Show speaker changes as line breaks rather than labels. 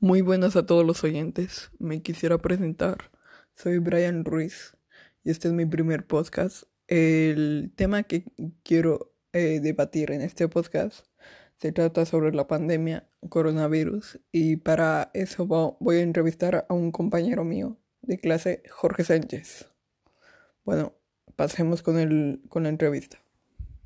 Muy buenas a todos los oyentes. Me quisiera presentar. Soy Brian Ruiz y este es mi primer podcast. El tema que quiero eh, debatir en este podcast se trata sobre la pandemia coronavirus y para eso voy a entrevistar a un compañero mío de clase, Jorge Sánchez. Bueno, pasemos con, el, con la entrevista.